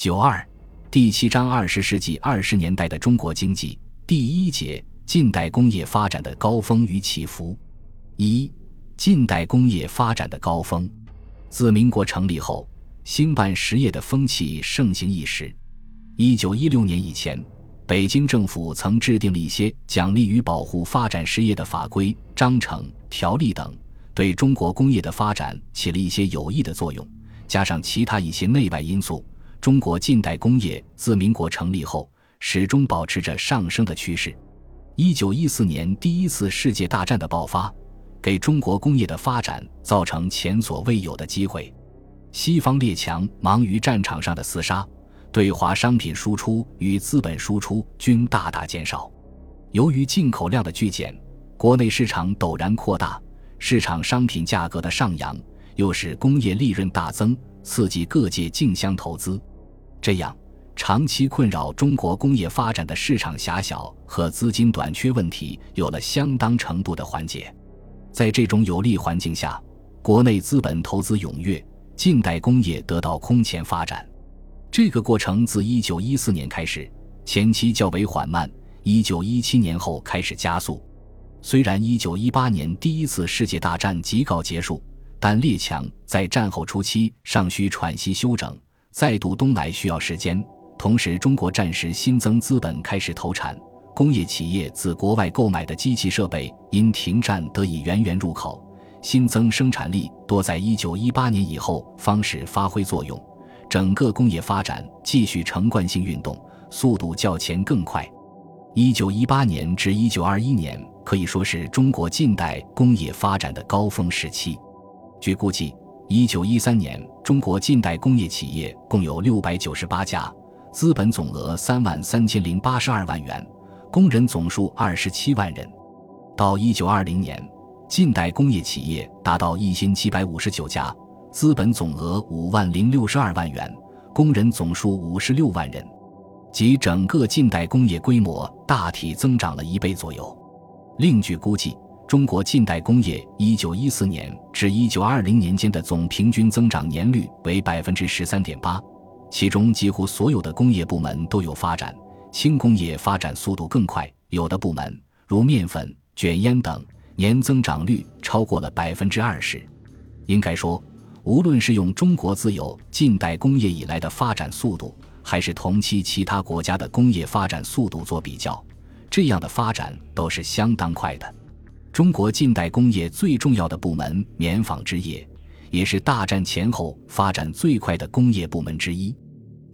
九二第七章二十世纪二十年代的中国经济第一节近代工业发展的高峰与起伏一近代工业发展的高峰自民国成立后，兴办实业的风气盛行一时。一九一六年以前，北京政府曾制定了一些奖励与保护发展实业的法规、章程、条例等，对中国工业的发展起了一些有益的作用。加上其他一些内外因素。中国近代工业自民国成立后，始终保持着上升的趋势。一九一四年第一次世界大战的爆发，给中国工业的发展造成前所未有的机会。西方列强忙于战场上的厮杀，对华商品输出与资本输出均大大减少。由于进口量的剧减，国内市场陡然扩大，市场商品价格的上扬，又使工业利润大增，刺激各界竞相投资。这样，长期困扰中国工业发展的市场狭小和资金短缺问题有了相当程度的缓解。在这种有利环境下，国内资本投资踊跃，近代工业得到空前发展。这个过程自1914年开始，前期较为缓慢，1917年后开始加速。虽然1918年第一次世界大战即告结束，但列强在战后初期尚需喘息休整。再度东来需要时间，同时中国战时新增资本开始投产，工业企业自国外购买的机器设备因停战得以源源入口，新增生产力多在一九一八年以后方始发挥作用，整个工业发展继续呈惯性运动，速度较前更快。一九一八年至一九二一年可以说是中国近代工业发展的高峰时期，据估计。一九一三年，中国近代工业企业共有六百九十八家，资本总额三万三千零八十二万元，工人总数二十七万人。到一九二零年，近代工业企业达到一千七百五十九家，资本总额五万零六十二万元，工人总数五十六万人，即整个近代工业规模大体增长了一倍左右。另据估计。中国近代工业1914年至1920年间的总平均增长年率为百分之十三点八，其中几乎所有的工业部门都有发展，轻工业发展速度更快，有的部门如面粉、卷烟等年增长率超过了百分之二十。应该说，无论是用中国自有近代工业以来的发展速度，还是同期其他国家的工业发展速度做比较，这样的发展都是相当快的。中国近代工业最重要的部门棉纺织业，也是大战前后发展最快的工业部门之一。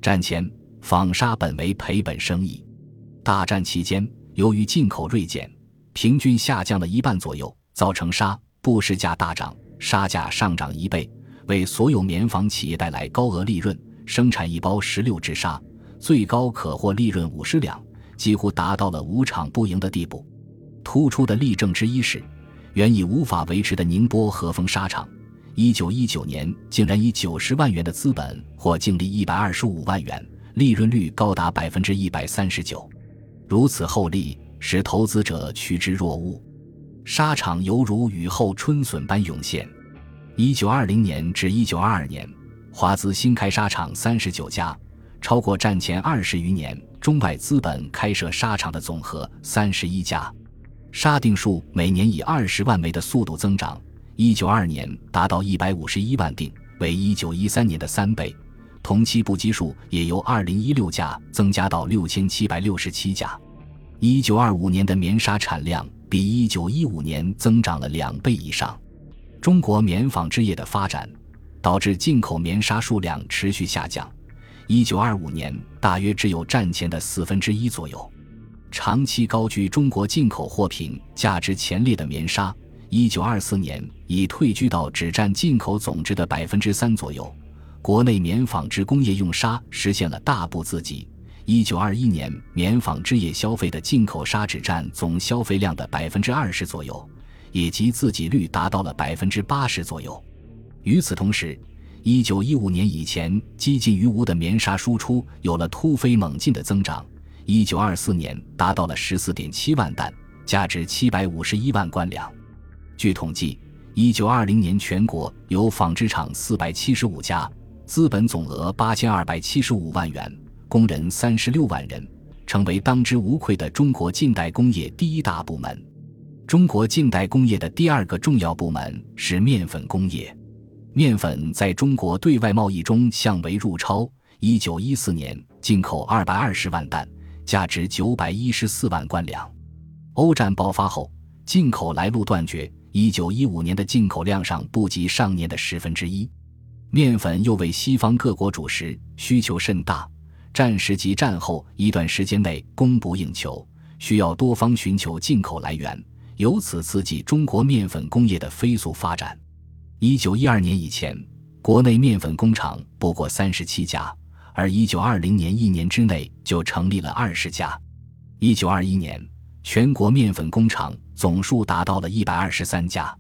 战前，纺纱本为赔本生意，大战期间，由于进口锐减，平均下降了一半左右，造成纱布市价大涨，纱价上涨一倍，为所有棉纺企业带来高额利润。生产一包十六支纱，最高可获利润五十两，几乎达到了无厂不赢的地步。突出的例证之一是，原已无法维持的宁波和风纱厂，一九一九年竟然以九十万元的资本或净利一百二十五万元，利润率高达百分之一百三十九。如此厚利，使投资者趋之若鹜，纱厂犹如雨后春笋般涌现。一九二零年至一九二二年，华资新开纱厂三十九家，超过战前二十余年中外资本开设纱厂的总和三十一家。沙锭数每年以二十万枚的速度增长，一九二年达到一百五十一万锭，为一九一三年的三倍。同期布机数也由二零一六架增加到六千七百六十七架。一九二五年的棉纱产量比一九一五年增长了两倍以上。中国棉纺织业的发展，导致进口棉纱数量持续下降，一九二五年大约只有战前的四分之一左右。长期高居中国进口货品价值前列的棉纱，一九二四年已退居到只占进口总值的百分之三左右。国内棉纺织工业用纱实现了大步自给。一九二一年，棉纺织业消费的进口纱只占总消费量的百分之二十左右，以及自给率达到了百分之八十左右。与此同时，一九一五年以前几近于无的棉纱输出有了突飞猛进的增长。一九二四年达到了十四点七万担，价值七百五十一万官两。据统计，一九二零年全国有纺织厂四百七十五家，资本总额八千二百七十五万元，工人三十六万人，成为当之无愧的中国近代工业第一大部门。中国近代工业的第二个重要部门是面粉工业。面粉在中国对外贸易中向为入超。一九一四年进口二百二十万担，价值九百一十四万官粮。欧战爆发后，进口来路断绝。一九一五年的进口量上不及上年的十分之一。面粉又为西方各国主食，需求甚大。战时及战后一段时间内供不应求，需要多方寻求进口来源，由此刺激中国面粉工业的飞速发展。一九一二年以前，国内面粉工厂不过三十七家，而一九二零年一年之内就成立了二十家。一九二一年，全国面粉工厂总数达到了一百二十三家，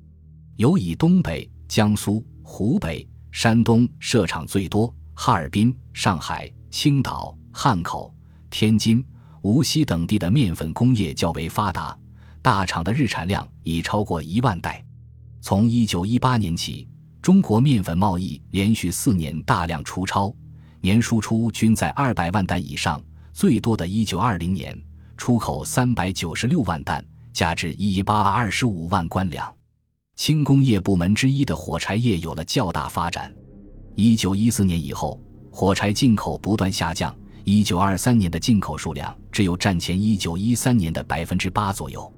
尤以东北、江苏、湖北。山东设厂最多，哈尔滨、上海、青岛、汉口、天津、无锡等地的面粉工业较为发达，大厂的日产量已超过一万袋。从一九一八年起，中国面粉贸易连续四年大量出超，年输出均在二百万担以上，最多的一九二零年出口三百九十六万担，价值一八二十五万官粮。轻工业部门之一的火柴业有了较大发展。一九一四年以后，火柴进口不断下降。一九二三年的进口数量只有战前一九一三年的百分之八左右。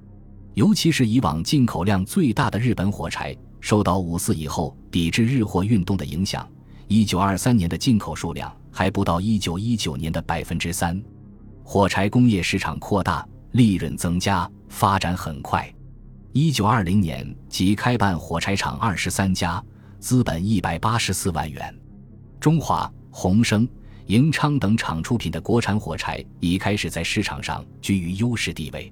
尤其是以往进口量最大的日本火柴，受到五四以后抵制日货运动的影响，一九二三年的进口数量还不到一九一九年的百分之三。火柴工业市场扩大，利润增加，发展很快。一九二零年即开办火柴厂二十三家，资本一百八十四万元。中华、宏升、盈昌等厂出品的国产火柴已开始在市场上居于优势地位。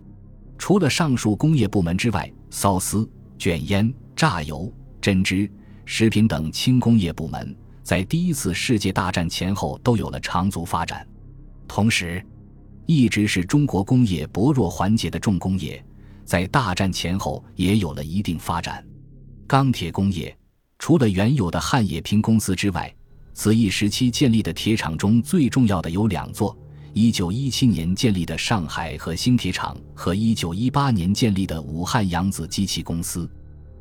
除了上述工业部门之外，缫丝、卷烟、榨油、针织、食品等轻工业部门在第一次世界大战前后都有了长足发展。同时，一直是中国工业薄弱环节的重工业。在大战前后也有了一定发展。钢铁工业除了原有的汉冶萍公司之外，此一时期建立的铁厂中最重要的有两座：一九一七年建立的上海和新铁厂和一九一八年建立的武汉扬子机器公司。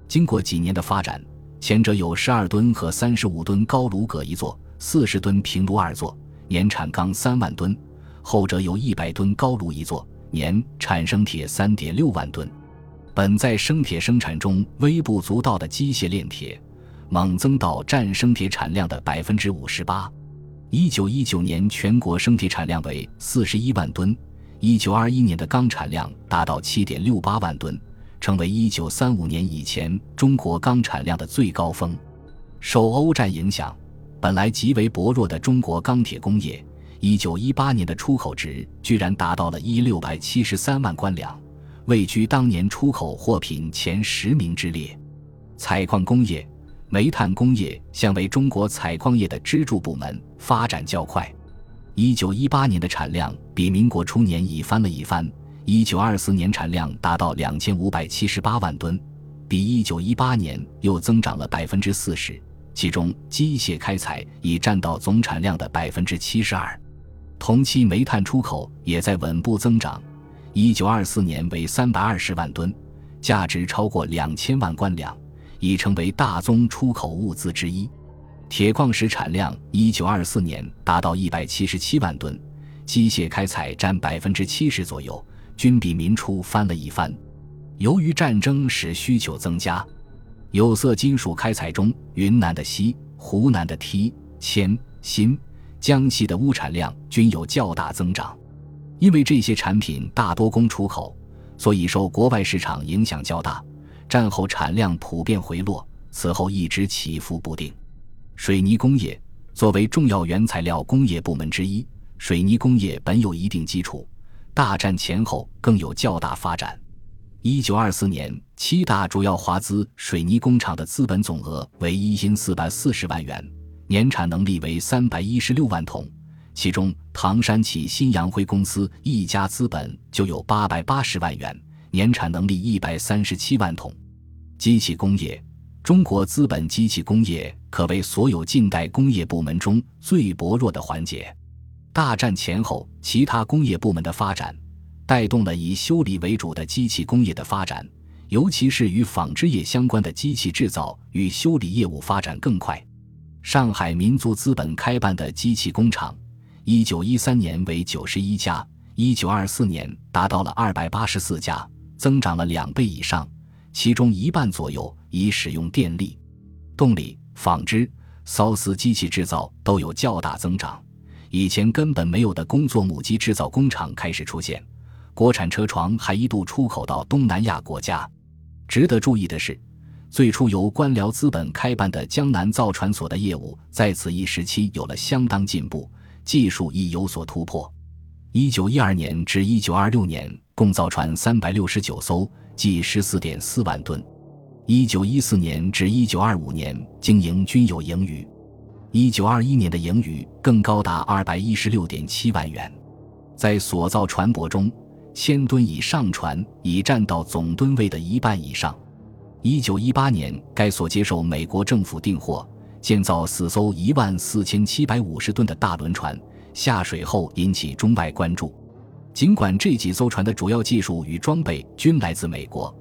经过几年的发展，前者有十二吨和三十五吨高炉各一座，四十吨平炉二座，年产钢三万吨；后者有一百吨高炉一座。年产生铁三点六万吨，本在生铁生产中微不足道的机械炼铁，猛增到占生铁产量的百分之五十八。一九一九年全国生铁产量为四十一万吨，一九二一年的钢产量达到七点六八万吨，成为一九三五年以前中国钢产量的最高峰。受欧战影响，本来极为薄弱的中国钢铁工业。一九一八年的出口值居然达到了一六百七十三万官粮，位居当年出口货品前十名之列。采矿工业、煤炭工业向为中国采矿业的支柱部门，发展较快。一九一八年的产量比民国初年已翻了一番，一九二四年产量达到两千五百七十八万吨，比一九一八年又增长了百分之四十。其中机械开采已占到总产量的百分之七十二。同期煤炭出口也在稳步增长，一九二四年为三百二十万吨，价值超过两千万官粮，已成为大宗出口物资之一。铁矿石产量一九二四年达到一百七十七万吨，机械开采占百分之七十左右，均比民初翻了一番。由于战争使需求增加，有色金属开采中，云南的锡、湖南的锑、铅、锌。江西的钨产量均有较大增长，因为这些产品大多供出口，所以受国外市场影响较大。战后产量普遍回落，此后一直起伏不定。水泥工业作为重要原材料工业部门之一，水泥工业本有一定基础，大战前后更有较大发展。一九二四年，七大主要华资水泥工厂的资本总额为一千四百四十万元。年产能力为三百一十六万桶，其中唐山起新阳辉公司一家资本就有八百八十万元，年产能力一百三十七万桶。机器工业，中国资本机器工业可谓所有近代工业部门中最薄弱的环节。大战前后，其他工业部门的发展，带动了以修理为主的机器工业的发展，尤其是与纺织业相关的机器制造与修理业务发展更快。上海民族资本开办的机器工厂，一九一三年为九十一家，一九二四年达到了二百八十四家，增长了两倍以上。其中一半左右已使用电力、动力、纺织、缫丝机器制造都有较大增长。以前根本没有的工作母机制造工厂开始出现，国产车床还一度出口到东南亚国家。值得注意的是，最初由官僚资本开办的江南造船所的业务，在此一时期有了相当进步，技术亦有所突破。一九一二年至一九二六年，共造船三百六十九艘，计十四点四万吨。一九一四年至一九二五年，经营均有盈余。一九二一年的盈余更高达二百一十六点七万元，在所造船舶中，千吨以上船已占到总吨位的一半以上。一九一八年，该所接受美国政府订货，建造四艘一万四千七百五十吨的大轮船，下水后引起中外关注。尽管这几艘船的主要技术与装备均来自美国。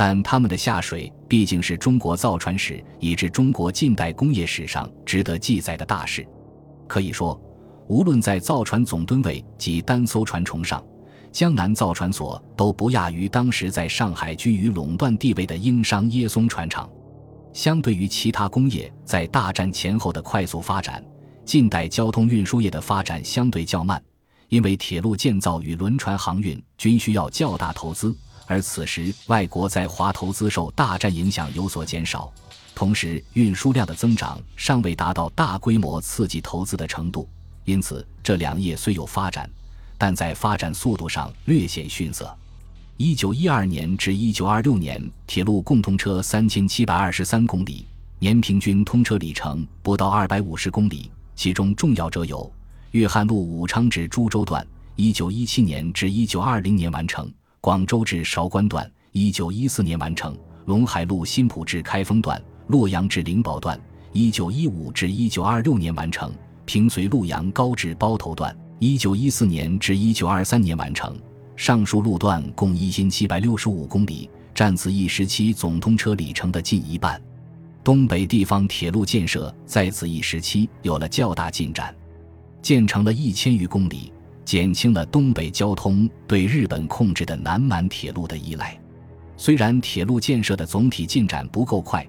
但他们的下水毕竟是中国造船史以至中国近代工业史上值得记载的大事。可以说，无论在造船总吨位及单艘船重上，江南造船所都不亚于当时在上海居于垄断地位的英商耶松船厂。相对于其他工业在大战前后的快速发展，近代交通运输业的发展相对较慢，因为铁路建造与轮船航运均需要较大投资。而此时，外国在华投资受大战影响有所减少，同时运输量的增长尚未达到大规模刺激投资的程度，因此这两业虽有发展，但在发展速度上略显逊色。一九一二年至一九二六年，铁路共通车三千七百二十三公里，年平均通车里程不到二百五十公里，其中重要者有：粤汉路武昌至株洲段，一九一七年至一九二零年完成。广州至韶关段，一九一四年完成；陇海路新浦至开封段，洛阳至灵宝段，一九一五至一九二六年完成；平绥路阳高至包头段，一九一四年至一九二三年完成。上述路段共一千七百六十五公里，占此一时期总通车里程的近一半。东北地方铁路建设在此一时期有了较大进展，建成了一千余公里。减轻了东北交通对日本控制的南满铁路的依赖。虽然铁路建设的总体进展不够快，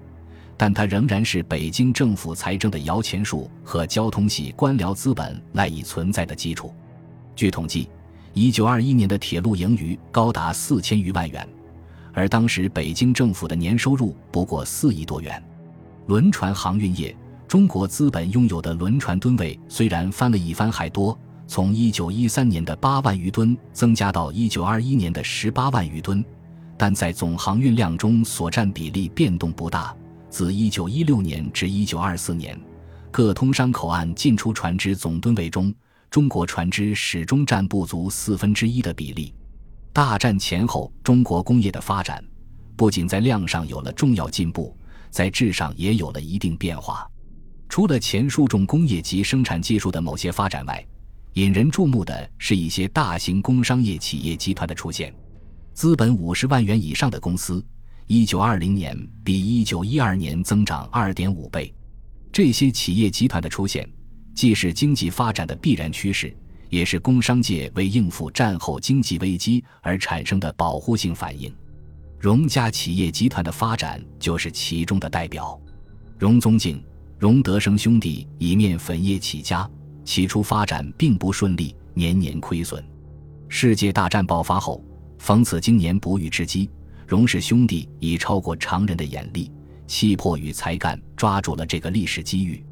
但它仍然是北京政府财政的摇钱树和交通系官僚资本赖以存在的基础。据统计，一九二一年的铁路盈余高达四千余万元，而当时北京政府的年收入不过四亿多元。轮船航运业，中国资本拥有的轮船吨位虽然翻了一番还多。从一九一三年的八万余吨增加到一九二一年的十八万余吨，但在总航运量中所占比例变动不大。自一九一六年至一九二四年，各通商口岸进出船只总吨位中，中国船只始终占不足四分之一的比例。大战前后，中国工业的发展不仅在量上有了重要进步，在质上也有了一定变化。除了前述重工业及生产技术的某些发展外，引人注目的是一些大型工商业企业集团的出现，资本五十万元以上的公司，一九二零年比一九一二年增长二点五倍。这些企业集团的出现，既是经济发展的必然趋势，也是工商界为应付战后经济危机而产生的保护性反应。荣家企业集团的发展就是其中的代表。荣宗敬、荣德生兄弟以面粉业起家。起初发展并不顺利，年年亏损。世界大战爆发后，逢此经年不遇之机，荣氏兄弟以超过常人的眼力、气魄与才干，抓住了这个历史机遇。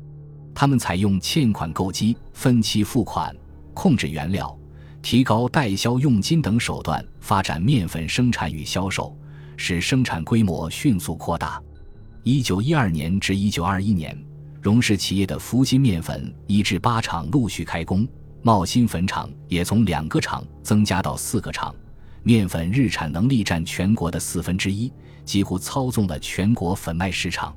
他们采用欠款购机、分期付款、控制原料、提高代销佣金等手段，发展面粉生产与销售，使生产规模迅速扩大。一九一二年至一九二一年。荣氏企业的福新面粉一至八厂陆续开工，茂新粉厂也从两个厂增加到四个厂，面粉日产能力占全国的四分之一，几乎操纵了全国粉麦市场。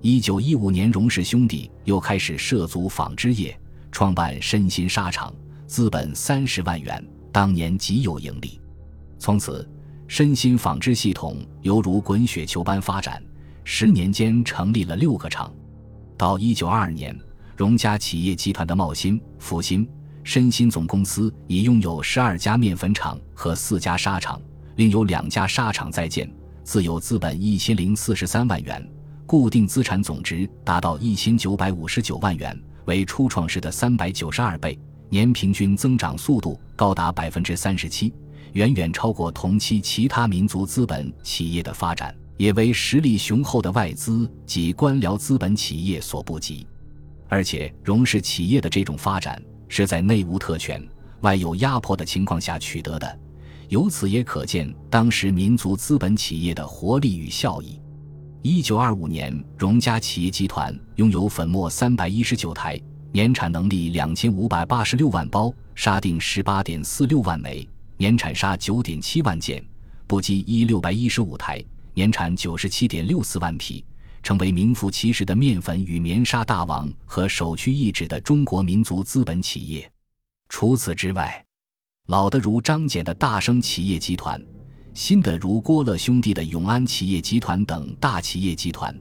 一九一五年，荣氏兄弟又开始涉足纺织业，创办身心纱厂，资本三十万元，当年极有盈利。从此，身心纺织系统犹如滚雪球般发展，十年间成立了六个厂。到一九二二年，荣家企业集团的茂新、复兴、身心总公司已拥有十二家面粉厂和四家纱厂，另有两家纱厂在建，自有资本一千零四十三万元，固定资产总值达到一千九百五十九万元，为初创时的三百九十二倍，年平均增长速度高达百分之三十七。远远超过同期其他民族资本企业的发展，也为实力雄厚的外资及官僚资本企业所不及。而且，荣氏企业的这种发展是在内无特权、外有压迫的情况下取得的，由此也可见当时民族资本企业的活力与效益。一九二五年，荣家企业集团拥有粉末三百一十九台，年产能力两千五百八十六万包，纱锭十八点四六万枚。年产纱九点七万件，布机一六百一十五台，年产九十七点六四万匹，成为名副其实的面粉与棉纱大王和首屈一指的中国民族资本企业。除此之外，老的如张謇的大生企业集团，新的如郭乐兄弟的永安企业集团等大企业集团，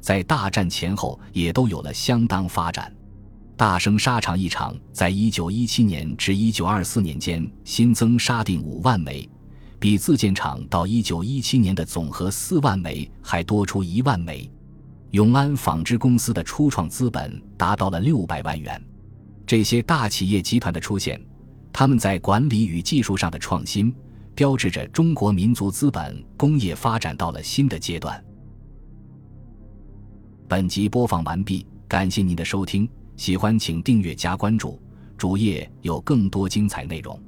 在大战前后也都有了相当发展。大生纱厂一厂，在一九一七年至一九二四年间新增纱锭五万枚，比自建厂到一九一七年的总和四万枚还多出一万枚。永安纺织公司的初创资本达到了六百万元。这些大企业集团的出现，他们在管理与技术上的创新，标志着中国民族资本工业发展到了新的阶段。本集播放完毕，感谢您的收听。喜欢请订阅加关注，主页有更多精彩内容。